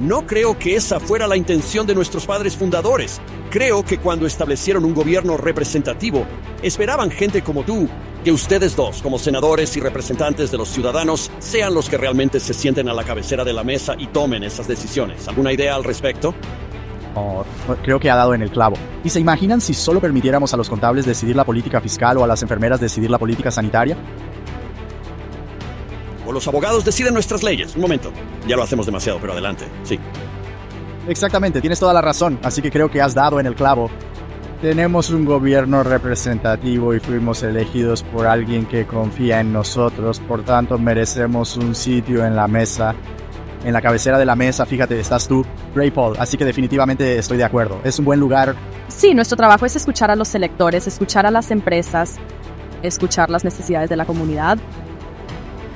No creo que esa fuera la intención de nuestros padres fundadores. Creo que cuando establecieron un gobierno representativo, esperaban gente como tú, que ustedes dos, como senadores y representantes de los ciudadanos, sean los que realmente se sienten a la cabecera de la mesa y tomen esas decisiones. ¿Alguna idea al respecto? Creo que ha dado en el clavo. ¿Y se imaginan si solo permitiéramos a los contables decidir la política fiscal o a las enfermeras decidir la política sanitaria? O los abogados deciden nuestras leyes. Un momento. Ya lo hacemos demasiado, pero adelante. Sí. Exactamente, tienes toda la razón, así que creo que has dado en el clavo. Tenemos un gobierno representativo y fuimos elegidos por alguien que confía en nosotros, por tanto merecemos un sitio en la mesa. En la cabecera de la mesa, fíjate, estás tú, Ray Paul, así que definitivamente estoy de acuerdo. Es un buen lugar. Sí, nuestro trabajo es escuchar a los electores, escuchar a las empresas, escuchar las necesidades de la comunidad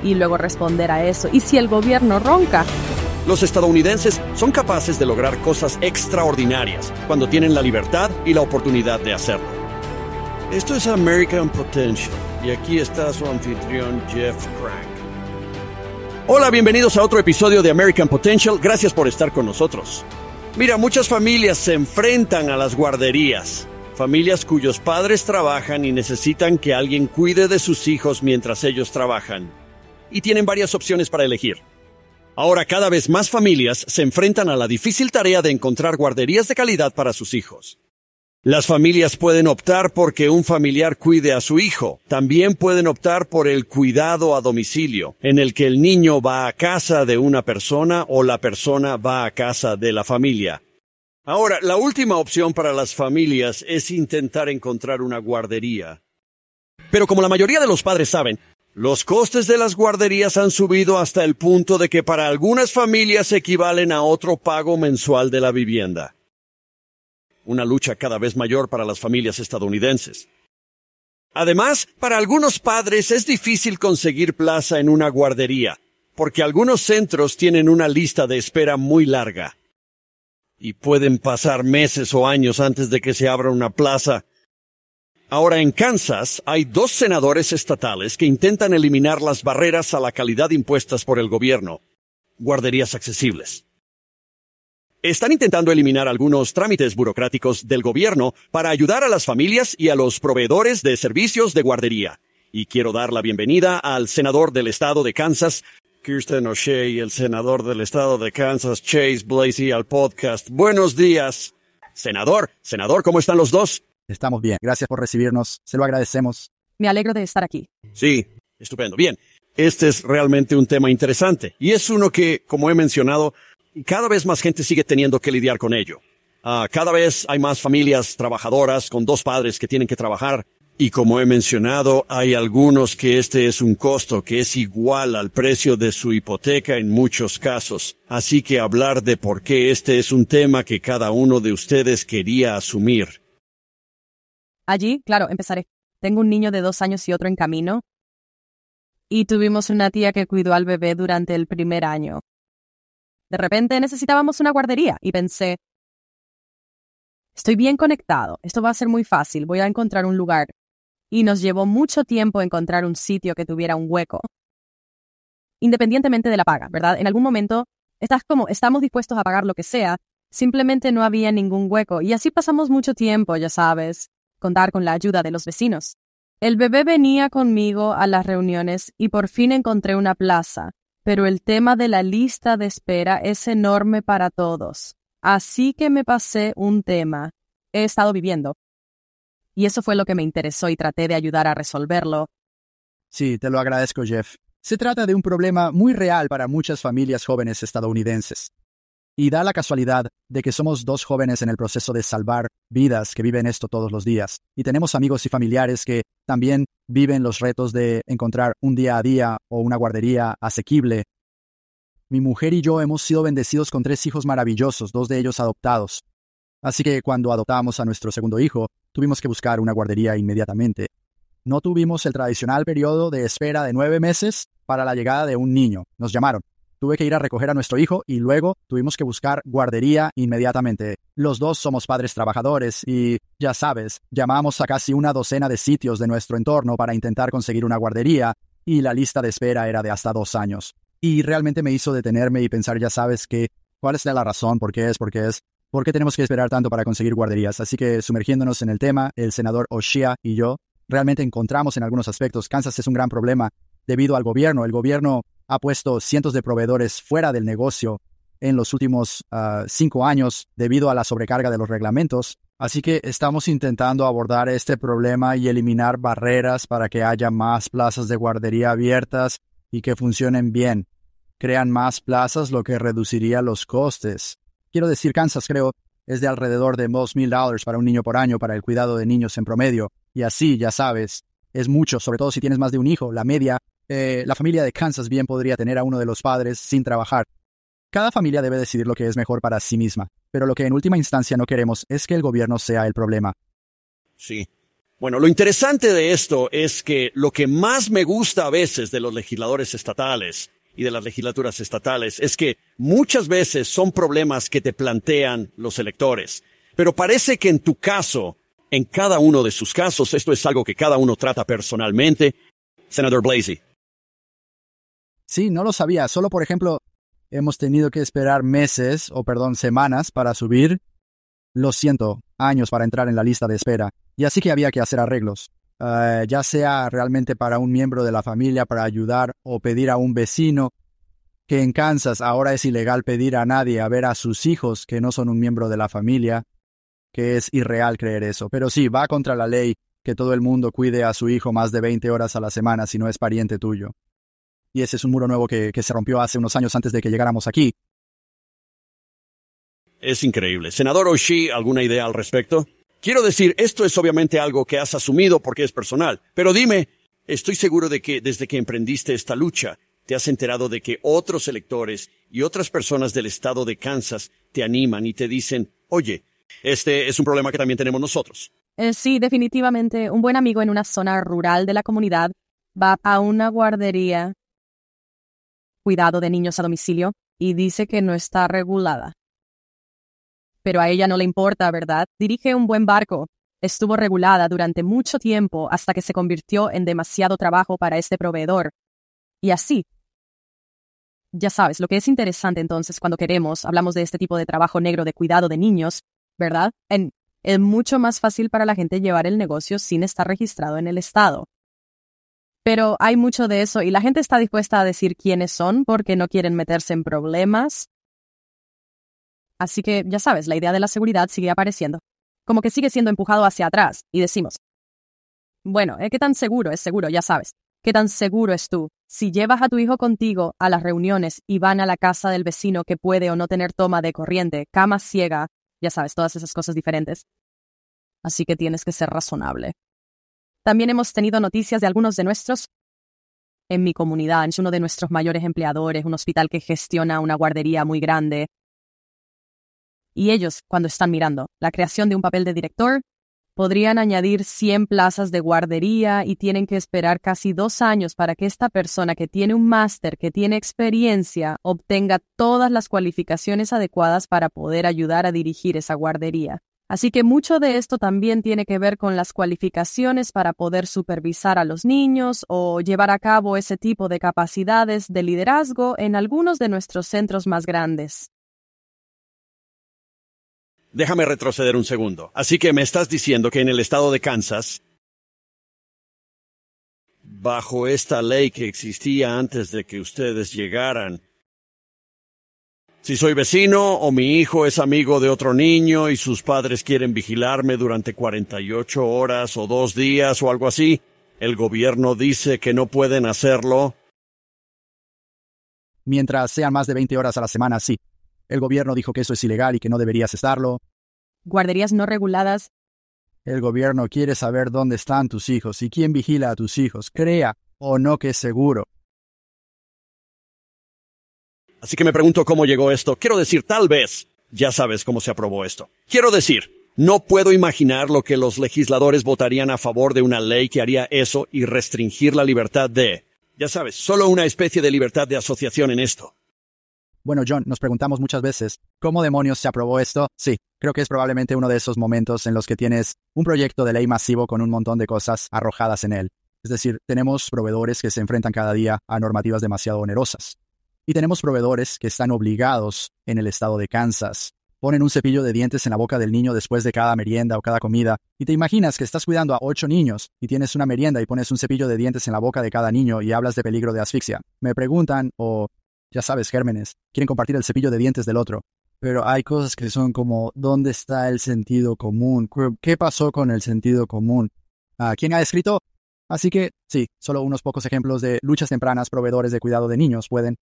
y luego responder a eso. Y si el gobierno ronca, los estadounidenses son capaces de lograr cosas extraordinarias cuando tienen la libertad y la oportunidad de hacerlo. Esto es American Potential y aquí está su anfitrión Jeff Crank. Hola, bienvenidos a otro episodio de American Potential. Gracias por estar con nosotros. Mira, muchas familias se enfrentan a las guarderías. Familias cuyos padres trabajan y necesitan que alguien cuide de sus hijos mientras ellos trabajan. Y tienen varias opciones para elegir. Ahora cada vez más familias se enfrentan a la difícil tarea de encontrar guarderías de calidad para sus hijos. Las familias pueden optar por que un familiar cuide a su hijo. También pueden optar por el cuidado a domicilio, en el que el niño va a casa de una persona o la persona va a casa de la familia. Ahora, la última opción para las familias es intentar encontrar una guardería. Pero como la mayoría de los padres saben, los costes de las guarderías han subido hasta el punto de que para algunas familias equivalen a otro pago mensual de la vivienda. Una lucha cada vez mayor para las familias estadounidenses. Además, para algunos padres es difícil conseguir plaza en una guardería, porque algunos centros tienen una lista de espera muy larga. Y pueden pasar meses o años antes de que se abra una plaza Ahora en Kansas hay dos senadores estatales que intentan eliminar las barreras a la calidad impuestas por el gobierno. Guarderías accesibles. Están intentando eliminar algunos trámites burocráticos del gobierno para ayudar a las familias y a los proveedores de servicios de guardería. Y quiero dar la bienvenida al senador del estado de Kansas, Kirsten O'Shea, y el senador del estado de Kansas, Chase Blasey, al podcast. Buenos días. Senador, senador, ¿cómo están los dos? Estamos bien. Gracias por recibirnos. Se lo agradecemos. Me alegro de estar aquí. Sí, estupendo. Bien. Este es realmente un tema interesante y es uno que, como he mencionado, cada vez más gente sigue teniendo que lidiar con ello. Ah, cada vez hay más familias trabajadoras con dos padres que tienen que trabajar y como he mencionado, hay algunos que este es un costo que es igual al precio de su hipoteca en muchos casos. Así que hablar de por qué este es un tema que cada uno de ustedes quería asumir Allí, claro, empezaré. Tengo un niño de dos años y otro en camino. Y tuvimos una tía que cuidó al bebé durante el primer año. De repente necesitábamos una guardería y pensé, estoy bien conectado, esto va a ser muy fácil, voy a encontrar un lugar. Y nos llevó mucho tiempo encontrar un sitio que tuviera un hueco. Independientemente de la paga, ¿verdad? En algún momento estás como, estamos dispuestos a pagar lo que sea, simplemente no había ningún hueco. Y así pasamos mucho tiempo, ya sabes, contar con la ayuda de los vecinos. El bebé venía conmigo a las reuniones y por fin encontré una plaza, pero el tema de la lista de espera es enorme para todos. Así que me pasé un tema. He estado viviendo. Y eso fue lo que me interesó y traté de ayudar a resolverlo. Sí, te lo agradezco, Jeff. Se trata de un problema muy real para muchas familias jóvenes estadounidenses. Y da la casualidad de que somos dos jóvenes en el proceso de salvar vidas que viven esto todos los días. Y tenemos amigos y familiares que también viven los retos de encontrar un día a día o una guardería asequible. Mi mujer y yo hemos sido bendecidos con tres hijos maravillosos, dos de ellos adoptados. Así que cuando adoptamos a nuestro segundo hijo, tuvimos que buscar una guardería inmediatamente. No tuvimos el tradicional periodo de espera de nueve meses para la llegada de un niño. Nos llamaron tuve que ir a recoger a nuestro hijo y luego tuvimos que buscar guardería inmediatamente. Los dos somos padres trabajadores y, ya sabes, llamamos a casi una docena de sitios de nuestro entorno para intentar conseguir una guardería y la lista de espera era de hasta dos años. Y realmente me hizo detenerme y pensar, ya sabes, que ¿Cuál es la razón? ¿Por qué es? ¿Por qué es? ¿Por qué tenemos que esperar tanto para conseguir guarderías? Así que sumergiéndonos en el tema, el senador Oshia y yo realmente encontramos en algunos aspectos Kansas es un gran problema debido al gobierno. El gobierno ha puesto cientos de proveedores fuera del negocio en los últimos ah, cinco años debido a la sobrecarga de los reglamentos. Así que estamos intentando abordar este problema y eliminar barreras para que haya más plazas de guardería abiertas y que funcionen bien. Crean más plazas, lo que reduciría los costes. Quiero decir, Kansas creo es de alrededor de dos mil dólares para un niño por año para el cuidado de niños en promedio. Y así, ya sabes, es mucho, sobre todo si tienes más de un hijo. La media, eh, la familia de Kansas bien podría tener a uno de los padres sin trabajar. Cada familia debe decidir lo que es mejor para sí misma, pero lo que en última instancia no queremos es que el gobierno sea el problema. Sí. Bueno, lo interesante de esto es que lo que más me gusta a veces de los legisladores estatales y de las legislaturas estatales es que muchas veces son problemas que te plantean los electores. Pero parece que en tu caso, en cada uno de sus casos, esto es algo que cada uno trata personalmente. Senador Blasey. Sí, no lo sabía. Solo, por ejemplo, hemos tenido que esperar meses, o perdón, semanas para subir. Lo siento, años para entrar en la lista de espera. Y así que había que hacer arreglos. Eh, ya sea realmente para un miembro de la familia para ayudar o pedir a un vecino, que en Kansas ahora es ilegal pedir a nadie a ver a sus hijos que no son un miembro de la familia, que es irreal creer eso. Pero sí, va contra la ley que todo el mundo cuide a su hijo más de 20 horas a la semana si no es pariente tuyo y ese es un muro nuevo que, se rompió hace unos años antes de que llegáramos aquí. Es increíble. Senador Oshie, ¿alguna idea al respecto? Quiero decir, esto es obviamente algo que has asumido porque es personal, pero dime, estoy seguro de que desde que emprendiste esta lucha, te has enterado de que otros electores y otras personas del estado de Kansas te animan y te dicen, oye, este es un problema que también tenemos nosotros. Eh, sí, definitivamente. Un buen amigo en una zona rural de la comunidad va a una guardería cuidado de niños a domicilio y dice que no está regulada. Pero a ella no le importa, ¿verdad? Dirige un buen barco. Estuvo regulada durante mucho tiempo hasta que se convirtió en demasiado trabajo para este proveedor. Y así. Ya sabes, lo que es interesante entonces cuando queremos, hablamos de este tipo de trabajo negro de cuidado de niños, ¿verdad? En, es mucho más fácil para la gente llevar el negocio sin estar registrado en el Estado. Pero hay mucho de eso y la gente está dispuesta a decir quiénes son porque no quieren meterse en problemas. Así que, ya sabes, la idea de la seguridad sigue apareciendo. Como que sigue siendo empujado hacia atrás y decimos, bueno, ¿eh? ¿qué tan seguro es seguro? Ya sabes. ¿Qué tan seguro es tú? Si llevas a tu hijo contigo a las reuniones y van a la casa del vecino que puede o no tener toma de corriente, cama ciega, ya sabes, todas esas cosas diferentes. Así que tienes que ser razonable. También hemos tenido noticias de algunos de nuestros en mi comunidad. Es uno de nuestros mayores empleadores, un hospital que gestiona una guardería muy grande. Y ellos, cuando están mirando la creación de un papel de director, podrían añadir 100 plazas de guardería y tienen que esperar casi dos años para que esta persona que tiene un máster, que tiene experiencia, obtenga todas las cualificaciones adecuadas para poder ayudar a dirigir esa guardería. Así que mucho de esto también tiene que ver con las cualificaciones para poder supervisar a los niños o llevar a cabo ese tipo de capacidades de liderazgo en algunos de nuestros centros más grandes. Déjame retroceder un segundo. Así que me estás diciendo que en el estado de Kansas, bajo esta ley que existía antes de que ustedes llegaran, si soy vecino o mi hijo es amigo de otro niño y sus padres quieren vigilarme durante 48 horas o dos días o algo así, el gobierno dice que no pueden hacerlo. Mientras sean más de 20 horas a la semana, sí. El gobierno dijo que eso es ilegal y que no deberías estarlo. Guarderías no reguladas. El gobierno quiere saber dónde están tus hijos y quién vigila a tus hijos, crea o no que es seguro. Así que me pregunto cómo llegó esto. Quiero decir, tal vez ya sabes cómo se aprobó esto. Quiero decir, no puedo imaginar lo que los legisladores votarían a favor de una ley que haría eso y restringir la libertad de, ya sabes, solo una especie de libertad de asociación en esto. Bueno, John, nos preguntamos muchas veces, ¿cómo demonios se aprobó esto? Sí, creo que es probablemente uno de esos momentos en los que tienes un proyecto de ley masivo con un montón de cosas arrojadas en él. Es decir, tenemos proveedores que se enfrentan cada día a normativas demasiado onerosas. Y tenemos proveedores que están obligados en el estado de Kansas. Ponen un cepillo de dientes en la boca del niño después de cada merienda o cada comida. Y te imaginas que estás cuidando a ocho niños y tienes una merienda y pones un cepillo de dientes en la boca de cada niño y hablas de peligro de asfixia. Me preguntan, o ya sabes, gérmenes, quieren compartir el cepillo de dientes del otro. Pero hay cosas que son como, ¿dónde está el sentido común? ¿Qué pasó con el sentido común? Ah, ¿Quién ha escrito? Así que, sí, solo unos pocos ejemplos de luchas tempranas proveedores de cuidado de niños pueden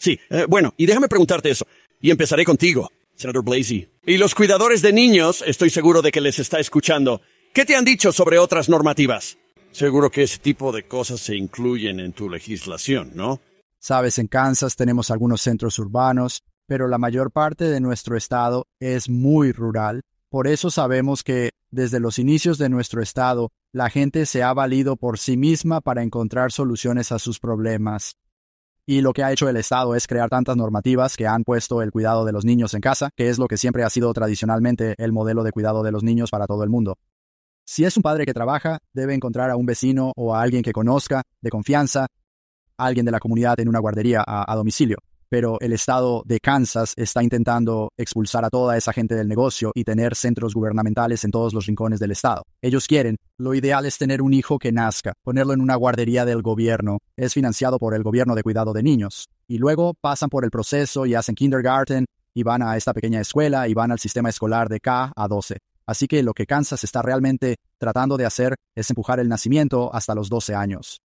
Sí, eh, bueno, y déjame preguntarte eso. Y empezaré contigo, senador Blasey. Y los cuidadores de niños, estoy seguro de que les está escuchando. ¿Qué te han dicho sobre otras normativas? Seguro que ese tipo de cosas se incluyen en tu legislación, ¿no? Sabes, en Kansas tenemos algunos centros urbanos, pero la mayor parte de nuestro estado es muy rural. Por eso sabemos que desde los inicios de nuestro estado, la gente se ha valido por sí misma para encontrar soluciones a sus problemas. Y lo que ha hecho el Estado es crear tantas normativas que han puesto el cuidado de los niños en casa, que es lo que siempre ha sido tradicionalmente el modelo de cuidado de los niños para todo el mundo. Si es un padre que trabaja, debe encontrar a un vecino o a alguien que conozca, de confianza, alguien de la comunidad en una guardería a, a domicilio pero el estado de Kansas está intentando expulsar a toda esa gente del negocio y tener centros gubernamentales en todos los rincones del estado. Ellos quieren, lo ideal es tener un hijo que nazca, ponerlo en una guardería del gobierno, es financiado por el gobierno de cuidado de niños, y luego pasan por el proceso y hacen kindergarten y van a esta pequeña escuela y van al sistema escolar de K a 12. Así que lo que Kansas está realmente tratando de hacer es empujar el nacimiento hasta los 12 años.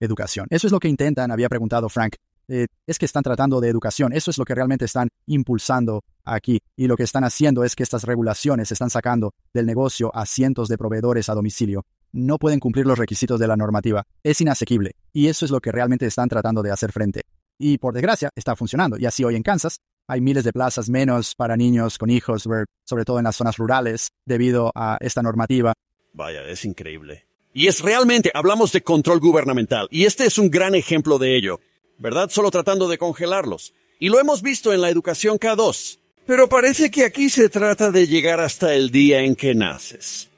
Educación. Eso es lo que intentan, había preguntado Frank. Eh, es que están tratando de educación. Eso es lo que realmente están impulsando aquí. Y lo que están haciendo es que estas regulaciones están sacando del negocio a cientos de proveedores a domicilio. No pueden cumplir los requisitos de la normativa. Es inasequible. Y eso es lo que realmente están tratando de hacer frente. Y por desgracia, está funcionando. Y así hoy en Kansas hay miles de plazas menos para niños con hijos, sobre todo en las zonas rurales, debido a esta normativa. Vaya, es increíble. Y es realmente, hablamos de control gubernamental, y este es un gran ejemplo de ello. ¿Verdad? Solo tratando de congelarlos. Y lo hemos visto en la educación K2. Pero parece que aquí se trata de llegar hasta el día en que naces.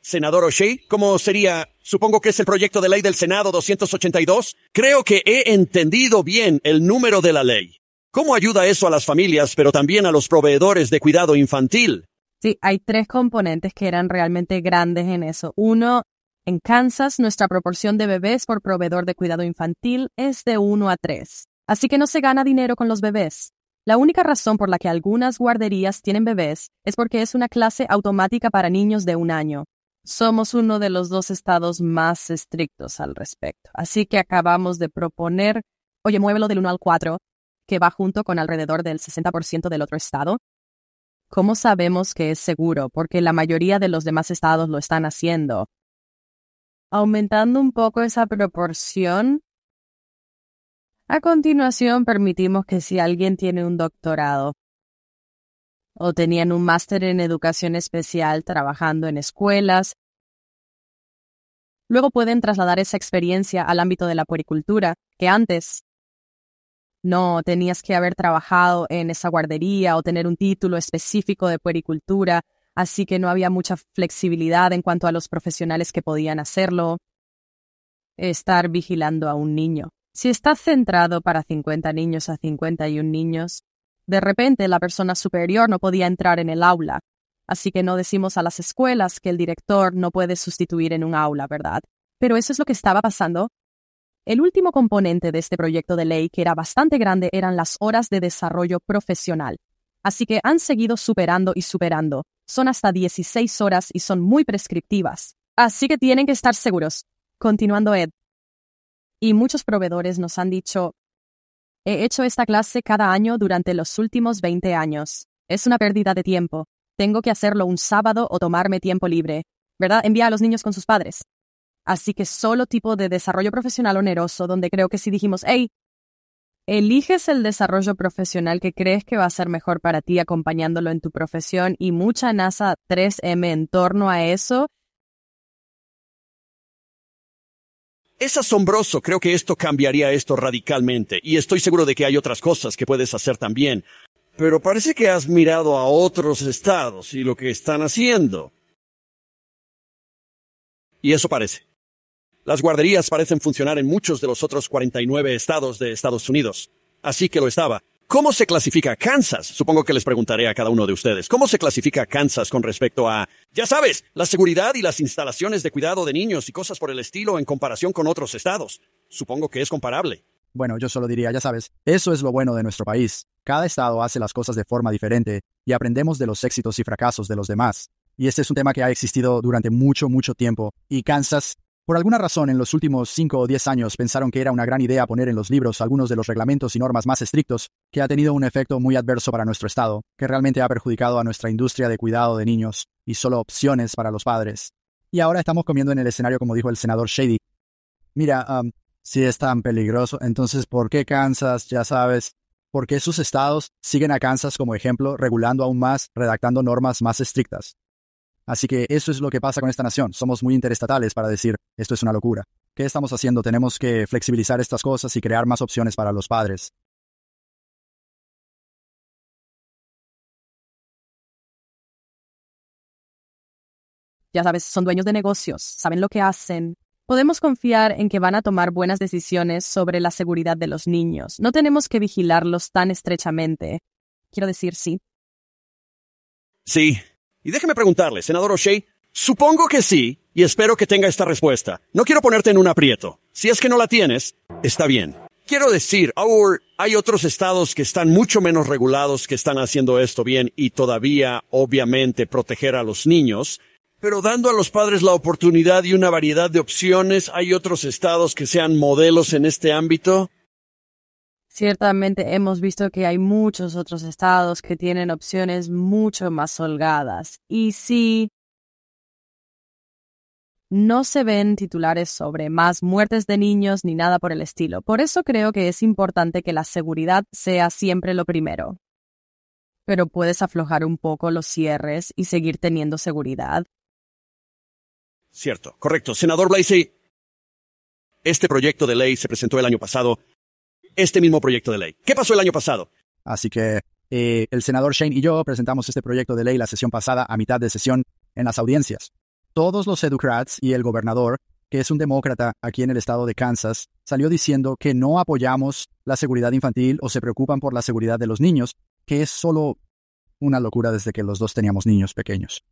Senador O'Shea, ¿cómo sería? Supongo que es el proyecto de ley del Senado 282. Creo que he entendido bien el número de la ley. ¿Cómo ayuda eso a las familias, pero también a los proveedores de cuidado infantil? Sí, hay tres componentes que eran realmente grandes en eso. Uno en Kansas, nuestra proporción de bebés por proveedor de cuidado infantil es de 1 a 3, así que no se gana dinero con los bebés. La única razón por la que algunas guarderías tienen bebés es porque es una clase automática para niños de un año. Somos uno de los dos estados más estrictos al respecto, así que acabamos de proponer, oye, muévelo del 1 al 4, que va junto con alrededor del 60% del otro estado. ¿Cómo sabemos que es seguro? Porque la mayoría de los demás estados lo están haciendo aumentando un poco esa proporción. A continuación, permitimos que si alguien tiene un doctorado o tenían un máster en educación especial trabajando en escuelas, luego pueden trasladar esa experiencia al ámbito de la puericultura, que antes no tenías que haber trabajado en esa guardería o tener un título específico de puericultura así que no había mucha flexibilidad en cuanto a los profesionales que podían hacerlo. Estar vigilando a un niño. Si está centrado para 50 niños a 51 niños, de repente la persona superior no podía entrar en el aula, así que no decimos a las escuelas que el director no puede sustituir en un aula, ¿verdad? Pero eso es lo que estaba pasando. El último componente de este proyecto de ley, que era bastante grande, eran las horas de desarrollo profesional. Así que han seguido superando y superando. Son hasta 16 horas y son muy prescriptivas. Así que tienen que estar seguros. Continuando Ed. Y muchos proveedores nos han dicho, he hecho esta clase cada año durante los últimos 20 años. Es una pérdida de tiempo. Tengo que hacerlo un sábado o tomarme tiempo libre. ¿Verdad? Envía a los niños con sus padres. Así que solo tipo de desarrollo profesional oneroso donde creo que si dijimos, hey, Eliges el desarrollo profesional que crees que va a ser mejor para ti acompañándolo en tu profesión y mucha NASA 3M en torno a eso. Es asombroso, creo que esto cambiaría esto radicalmente y estoy seguro de que hay otras cosas que puedes hacer también. Pero parece que has mirado a otros estados y lo que están haciendo. Y eso parece. Las guarderías parecen funcionar en muchos de los otros 49 estados de Estados Unidos. así que lo estaba. ¿Cómo se clasifica Kansas? Supongo que les preguntaré a cada uno de ustedes. ¿Cómo se clasifica Kansas con respecto a, ya sabes, la seguridad y las instalaciones de cuidado de niños y cosas por el estilo en comparación con otros estados? Supongo que es comparable. Bueno, yo solo diría, ya sabes, eso es lo bueno de nuestro país. Cada estado hace las cosas de forma diferente y aprendemos de los éxitos y fracasos de los demás. Y este es un tema que ha existido durante mucho, mucho tiempo. Y Kansas por alguna razón, en los últimos 5 o 10 años pensaron que era una gran idea poner en los libros algunos de los reglamentos y normas más estrictos, que ha tenido un efecto muy adverso para nuestro Estado, que realmente ha perjudicado a nuestra industria de cuidado de niños y solo opciones para los padres. Y ahora estamos comiendo en el escenario, como dijo el senador Shady. Mira, um, si es tan peligroso, entonces ¿por qué Kansas, ya sabes, por qué sus estados siguen a Kansas como ejemplo, regulando aún más, redactando normas más estrictas? Así que eso es lo que pasa con esta nación. Somos muy interestatales para decir, esto es una locura. ¿Qué estamos haciendo? Tenemos que flexibilizar estas cosas y crear más opciones para los padres. Ya sabes, son dueños de negocios, saben lo que hacen. Podemos confiar en que van a tomar buenas decisiones sobre la seguridad de los niños. No tenemos que vigilarlos tan estrechamente. Quiero decir, sí. Sí, y déjeme preguntarle, senador O'Shea, supongo que sí, y espero que tenga esta respuesta. No quiero ponerte en un aprieto. Si es que no la tienes, está bien. Quiero decir, hay otros estados que están mucho menos regulados que están haciendo esto bien y todavía, obviamente, proteger a los niños. Pero dando a los padres la oportunidad y una variedad de opciones, ¿hay otros estados que sean modelos en este ámbito? Ciertamente hemos visto que hay muchos otros estados que tienen opciones mucho más holgadas. Y sí, no se ven titulares sobre más muertes de niños ni nada por el estilo. Por eso creo que es importante que la seguridad sea siempre lo primero. Pero puedes aflojar un poco los cierres y seguir teniendo seguridad. Cierto, correcto. Senador Blasey, este proyecto de ley se presentó el año pasado este mismo proyecto de ley. ¿Qué pasó el año pasado? Así que eh, el senador Shane y yo presentamos este proyecto de ley la sesión pasada a mitad de sesión en las audiencias. Todos los Educrats y el gobernador, que es un demócrata aquí en el estado de Kansas, salió diciendo que no apoyamos la seguridad infantil o se preocupan por la seguridad de los niños, que es solo una locura desde que los dos teníamos niños pequeños.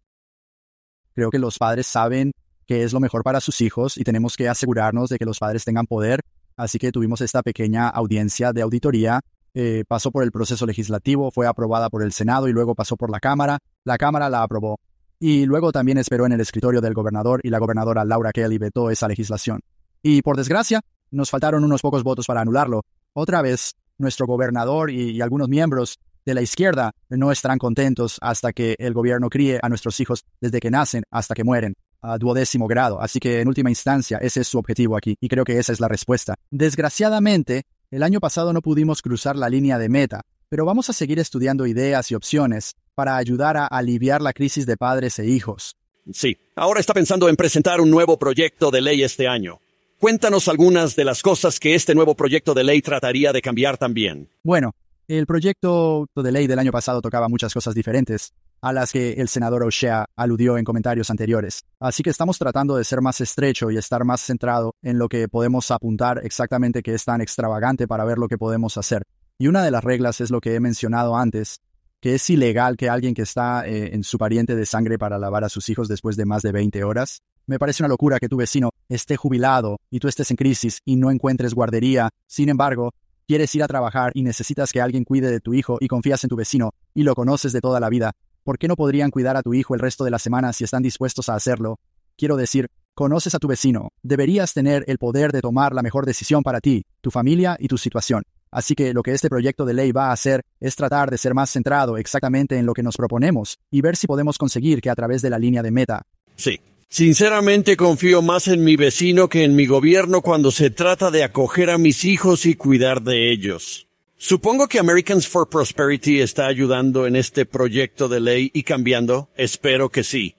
Creo que los padres saben que es lo mejor para sus hijos y tenemos que asegurarnos de que los padres tengan poder Así que tuvimos esta pequeña audiencia de auditoría. Eh, pasó por el proceso legislativo, fue aprobada por el Senado y luego pasó por la Cámara. La Cámara la aprobó. Y luego también esperó en el escritorio del gobernador y la gobernadora Laura Kelly vetó esa legislación. Y por desgracia, nos faltaron unos pocos votos para anularlo. Otra vez, nuestro gobernador y, y algunos miembros de la izquierda no estarán contentos hasta que el gobierno críe a nuestros hijos desde que nacen hasta que mueren a duodécimo grado. Así que en última instancia, ese es su objetivo aquí, y creo que esa es la respuesta. Desgraciadamente, el año pasado no pudimos cruzar la línea de meta, pero vamos a seguir estudiando ideas y opciones para ayudar a aliviar la crisis de padres e hijos. Sí, ahora está pensando en presentar un nuevo proyecto de ley este año. Cuéntanos algunas de las cosas que este nuevo proyecto de ley trataría de cambiar también. Bueno, el proyecto de ley del año pasado tocaba muchas cosas diferentes, a las que el senador O'Shea aludió en comentarios anteriores. Así que estamos tratando de ser más estrecho y estar más centrado en lo que podemos apuntar exactamente que es tan extravagante para ver lo que podemos hacer. Y una de las reglas es lo que he mencionado antes, que es ilegal que alguien que está eh, en su pariente de sangre para lavar a sus hijos después de más de 20 horas. Me parece una locura que tu vecino esté jubilado y tú estés en crisis y no encuentres guardería. Sin embargo, quieres ir a trabajar y necesitas que alguien cuide de tu hijo y confías en tu vecino y lo conoces de toda la vida, ¿Por qué no podrían cuidar a tu hijo el resto de la semana si están dispuestos a hacerlo? Quiero decir, conoces a tu vecino, deberías tener el poder de tomar la mejor decisión para ti, tu familia y tu situación. Así que lo que este proyecto de ley va a hacer es tratar de ser más centrado exactamente en lo que nos proponemos y ver si podemos conseguir que a través de la línea de meta. Sí. Sinceramente confío más en mi vecino que en mi gobierno cuando se trata de acoger a mis hijos y cuidar de ellos. Supongo que Americans for Prosperity está ayudando en este proyecto de ley y cambiando. Espero que sí.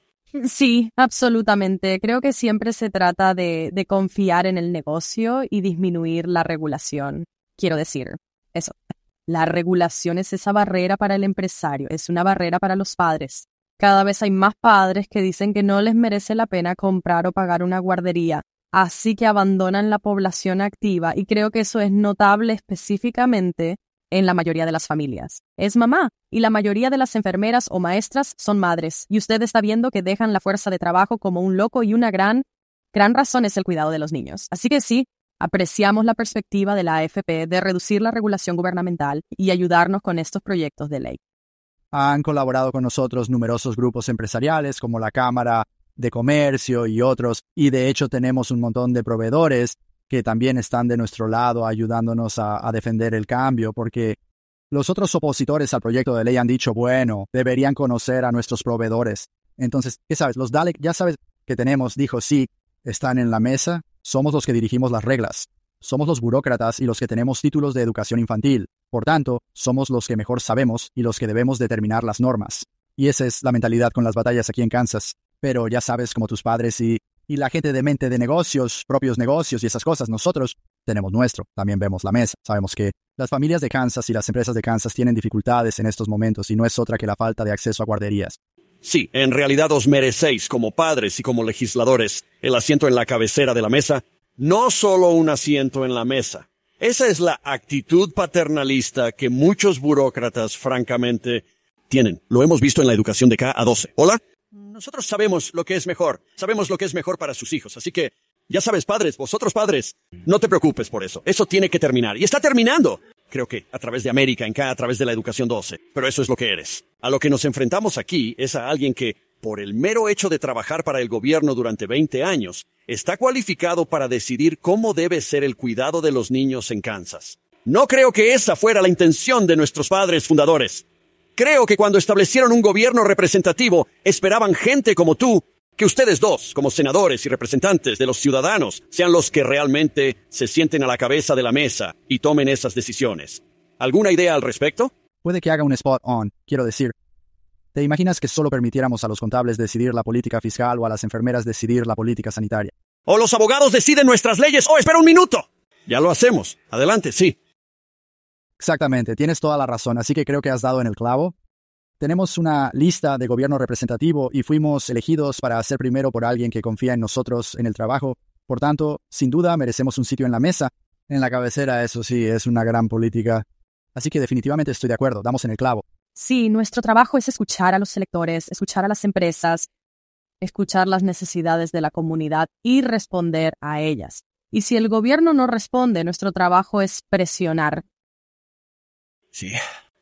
Sí, absolutamente. Creo que siempre se trata de, confiar en el negocio y disminuir la regulación. Quiero decir, eso. La regulación es esa barrera para el empresario, es una barrera para los padres. Cada vez hay más padres que dicen que no les merece la pena comprar o pagar una guardería así que abandonan la población activa y creo que eso es notable específicamente en la mayoría de las familias. Es mamá y la mayoría de las enfermeras o maestras son madres y usted está viendo que dejan la fuerza de trabajo como un loco y una gran, gran razón es el cuidado de los niños. Así que sí, apreciamos la perspectiva de la AFP de reducir la regulación gubernamental y ayudarnos con estos proyectos de ley. Han colaborado con nosotros numerosos grupos empresariales como la Cámara de Comercio y otros, y de hecho tenemos un montón de proveedores que también están de nuestro lado ayudándonos a, defender el cambio, porque los otros opositores al proyecto de ley han dicho, bueno, deberían conocer a nuestros proveedores. Entonces, ¿qué sabes? Los Dalek ya sabes que tenemos, dijo, sí, están en la mesa, somos los que dirigimos las reglas. Somos los burócratas y los que tenemos títulos de educación infantil. Por tanto, somos los que mejor sabemos y los que debemos determinar las normas. Y esa es la mentalidad con las batallas aquí en Kansas. Pero ya sabes, como tus padres y, y la gente de mente de negocios, propios negocios y esas cosas, nosotros tenemos nuestro. También vemos la mesa. Sabemos que las familias de Kansas y las empresas de Kansas tienen dificultades en estos momentos y no es otra que la falta de acceso a guarderías. Sí, en realidad os merecéis, como padres y como legisladores, el asiento en la cabecera de la mesa no solo un asiento en la mesa. Esa es la actitud paternalista que muchos burócratas, francamente, tienen. Lo hemos visto en la educación de K a 12. ¿Hola? Nosotros sabemos lo que es mejor. Sabemos lo que es mejor para sus hijos. Así que, ya sabes, padres, vosotros padres, no te preocupes por eso. Eso tiene que terminar. Y está terminando. Creo que a través de América, en K, a través de la educación 12. Pero eso es lo que eres. A lo que nos enfrentamos aquí es a alguien que por el mero hecho de trabajar para el gobierno durante 20 años, está cualificado para decidir cómo debe ser el cuidado de los niños en Kansas. No creo que esa fuera la intención de nuestros padres fundadores. Creo que cuando establecieron un gobierno representativo, esperaban gente como tú, que ustedes dos, como senadores y representantes de los ciudadanos, sean los que realmente se sienten a la cabeza de la mesa y tomen esas decisiones. ¿Alguna idea al respecto? Puede que haga un spot on, quiero decir, ¿Te imaginas que solo permitiéramos a los contables decidir la política fiscal o a las enfermeras decidir la política sanitaria? O los abogados deciden nuestras leyes. Oh, espera un minuto. Ya lo hacemos. Adelante, sí. Exactamente, tienes toda la razón, así que creo que has dado en el clavo. Tenemos una lista de gobierno representativo y fuimos elegidos para ser primero por alguien que confía en nosotros en el trabajo. Por tanto, sin duda merecemos un sitio en la mesa. En la cabecera, eso sí, es una gran política. Así que definitivamente estoy de acuerdo, damos en el clavo. Sí, nuestro trabajo es escuchar a los electores, escuchar a las empresas, escuchar las necesidades de la comunidad y responder a ellas. Y si el gobierno no responde, nuestro trabajo es presionar. Sí,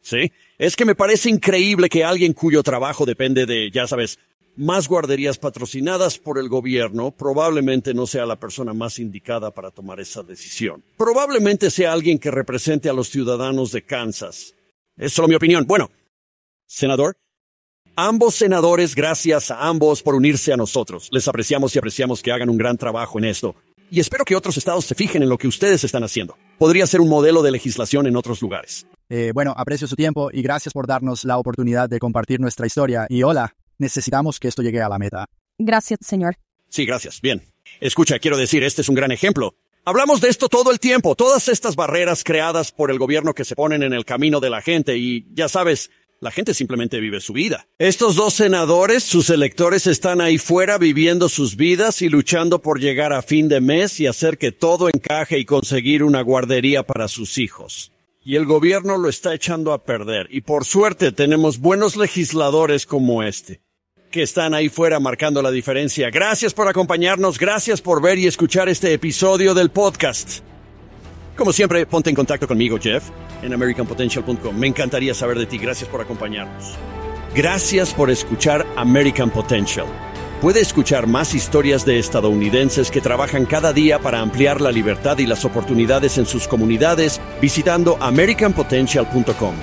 sí. Es que me parece increíble que alguien cuyo trabajo depende de, ya sabes, más guarderías patrocinadas por el gobierno probablemente no sea la persona más indicada para tomar esa decisión. Probablemente sea alguien que represente a los ciudadanos de Kansas. Es solo mi opinión. Bueno, senador. Ambos senadores, gracias a ambos por unirse a nosotros. Les apreciamos y apreciamos que hagan un gran trabajo en esto. Y espero que otros estados se fijen en lo que ustedes están haciendo. Podría ser un modelo de legislación en otros lugares. Eh, bueno, aprecio su tiempo y gracias por darnos la oportunidad de compartir nuestra historia. Y hola, necesitamos que esto llegue a la meta. Gracias, señor. Sí, gracias. Bien. Escucha, quiero decir, este es un gran ejemplo. Hablamos de esto todo el tiempo, todas estas barreras creadas por el gobierno que se ponen en el camino de la gente y, ya sabes, la gente simplemente vive su vida. Estos dos senadores, sus electores están ahí fuera viviendo sus vidas y luchando por llegar a fin de mes y hacer que todo encaje y conseguir una guardería para sus hijos. Y el gobierno lo está echando a perder. Y por suerte tenemos buenos legisladores como este, que están ahí fuera marcando la diferencia. Gracias por acompañarnos, gracias por ver y escuchar este episodio del podcast. Como siempre, ponte en contacto conmigo, Jeff, en americanpotential.com. Me encantaría saber de ti. Gracias por acompañarnos. Gracias por escuchar American Potential. Puede escuchar más historias de estadounidenses que trabajan cada día para ampliar la libertad y las oportunidades en sus comunidades visitando americanpotential.com.